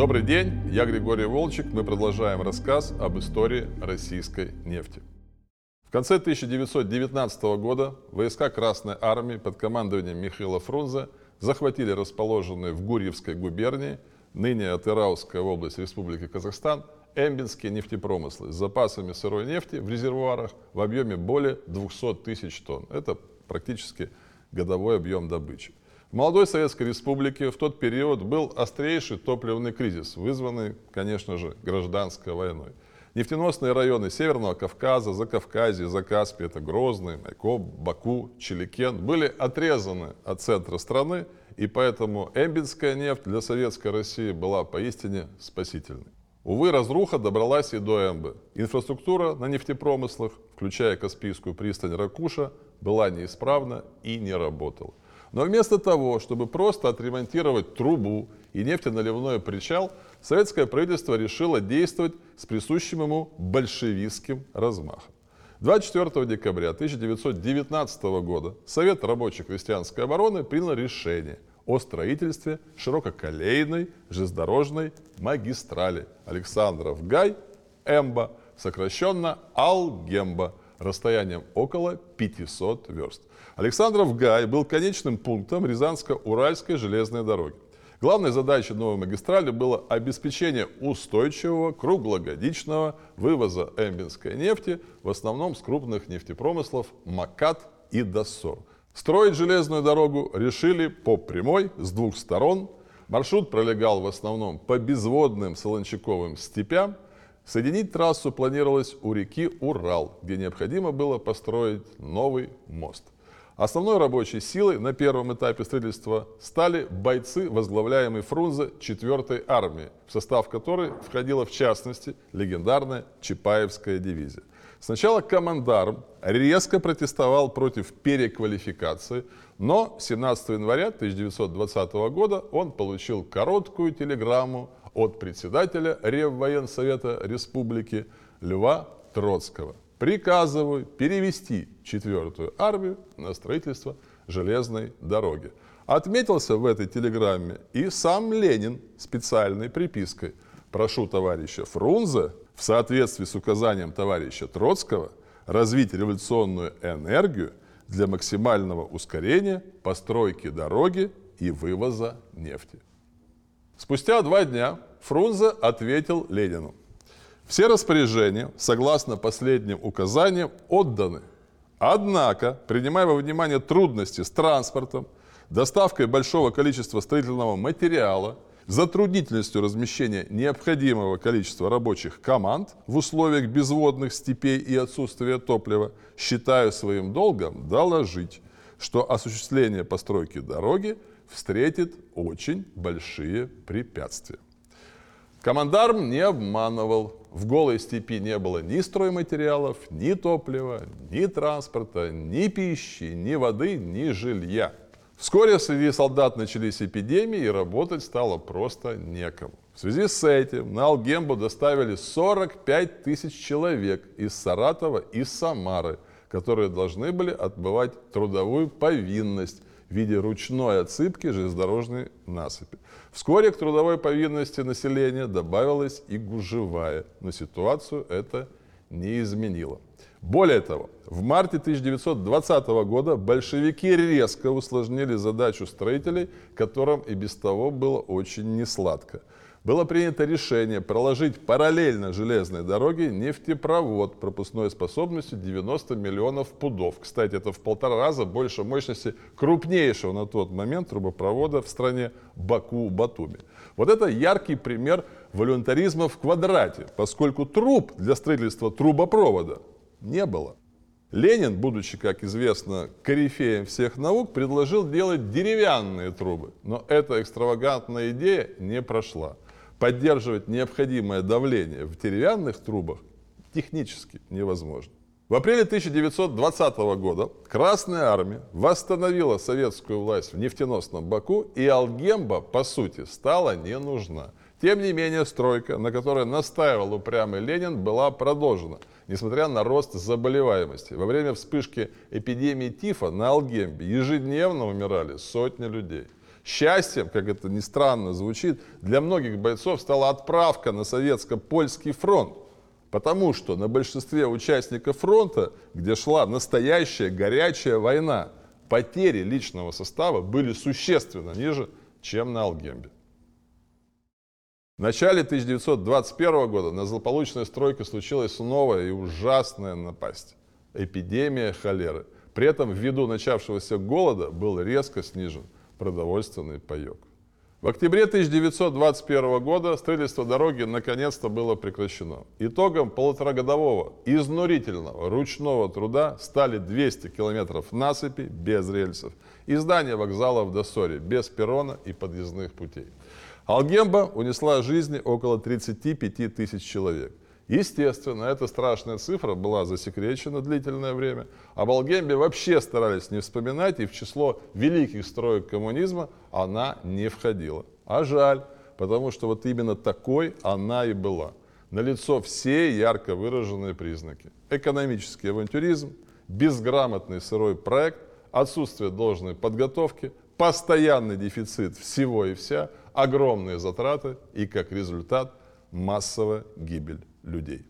Добрый день, я Григорий Волчек. Мы продолжаем рассказ об истории российской нефти. В конце 1919 года войска Красной Армии под командованием Михаила Фрунзе захватили расположенные в Гурьевской губернии, ныне Атырауская область Республики Казахстан, эмбинские нефтепромыслы с запасами сырой нефти в резервуарах в объеме более 200 тысяч тонн. Это практически годовой объем добычи. В молодой Советской Республике в тот период был острейший топливный кризис, вызванный, конечно же, гражданской войной. Нефтеносные районы Северного Кавказа, Закавказья, Закаспия, это Грозный, Майкоп, Баку, Чиликен, были отрезаны от центра страны, и поэтому эмбинская нефть для советской России была поистине спасительной. Увы, разруха добралась и до Эмбы. Инфраструктура на нефтепромыслах, включая Каспийскую пристань Ракуша, была неисправна и не работала. Но вместо того, чтобы просто отремонтировать трубу и нефтеналивной причал, советское правительство решило действовать с присущим ему большевистским размахом. 24 декабря 1919 года Совет рабочей крестьянской обороны принял решение о строительстве ширококолейной железнодорожной магистрали Александров-Гай, Эмба, сокращенно Алгемба, расстоянием около 500 верст. Александров Гай был конечным пунктом Рязанско-Уральской железной дороги. Главной задачей новой магистрали было обеспечение устойчивого круглогодичного вывоза эмбинской нефти, в основном с крупных нефтепромыслов Макат и Доссор. Строить железную дорогу решили по прямой с двух сторон. Маршрут пролегал в основном по безводным солончаковым степям – Соединить трассу планировалось у реки Урал, где необходимо было построить новый мост. Основной рабочей силой на первом этапе строительства стали бойцы, возглавляемые Фрунзе 4-й армии, в состав которой входила в частности легендарная Чапаевская дивизия. Сначала командарм резко протестовал против переквалификации, но 17 января 1920 года он получил короткую телеграмму от председателя Реввоенсовета Республики Льва Троцкого. Приказываю перевести четвертую армию на строительство железной дороги. Отметился в этой телеграмме и сам Ленин специальной припиской. Прошу товарища Фрунзе в соответствии с указанием товарища Троцкого развить революционную энергию для максимального ускорения постройки дороги и вывоза нефти. Спустя два дня Фрунзе ответил Ленину. Все распоряжения, согласно последним указаниям, отданы. Однако, принимая во внимание трудности с транспортом, доставкой большого количества строительного материала, затруднительностью размещения необходимого количества рабочих команд в условиях безводных степей и отсутствия топлива, считаю своим долгом доложить, что осуществление постройки дороги встретит очень большие препятствия. Командарм не обманывал. В голой степи не было ни стройматериалов, ни топлива, ни транспорта, ни пищи, ни воды, ни жилья. Вскоре среди солдат начались эпидемии, и работать стало просто некому. В связи с этим на Алгембу доставили 45 тысяч человек из Саратова и Самары, которые должны были отбывать трудовую повинность в виде ручной отсыпки железнодорожной насыпи. Вскоре к трудовой повинности населения добавилась и гужевая, но ситуацию это не изменило. Более того, в марте 1920 года большевики резко усложнили задачу строителей, которым и без того было очень несладко – было принято решение проложить параллельно железной дороге нефтепровод пропускной способностью 90 миллионов пудов. Кстати, это в полтора раза больше мощности крупнейшего на тот момент трубопровода в стране Баку-Батуми. Вот это яркий пример волюнтаризма в квадрате, поскольку труб для строительства трубопровода не было. Ленин, будучи, как известно, корифеем всех наук, предложил делать деревянные трубы. Но эта экстравагантная идея не прошла поддерживать необходимое давление в деревянных трубах технически невозможно. В апреле 1920 года Красная Армия восстановила советскую власть в нефтеносном Баку, и Алгемба, по сути, стала не нужна. Тем не менее, стройка, на которой настаивал упрямый Ленин, была продолжена, несмотря на рост заболеваемости. Во время вспышки эпидемии тифа на Алгембе ежедневно умирали сотни людей. Счастьем, как это ни странно звучит, для многих бойцов стала отправка на советско-польский фронт. Потому что на большинстве участников фронта, где шла настоящая горячая война, потери личного состава были существенно ниже, чем на Алгембе. В начале 1921 года на злополучной стройке случилась новая и ужасная напасть – эпидемия холеры. При этом ввиду начавшегося голода был резко снижен продовольственный паек. В октябре 1921 года строительство дороги наконец-то было прекращено. Итогом полуторагодового изнурительного ручного труда стали 200 километров насыпи без рельсов и здание вокзала в Досоре без перрона и подъездных путей. Алгемба унесла жизни около 35 тысяч человек. Естественно, эта страшная цифра была засекречена длительное время. Об Алгембе вообще старались не вспоминать, и в число великих строек коммунизма она не входила. А жаль, потому что вот именно такой она и была. Налицо все ярко выраженные признаки. Экономический авантюризм, безграмотный сырой проект, отсутствие должной подготовки, постоянный дефицит всего и вся, огромные затраты и, как результат, массовая гибель людей.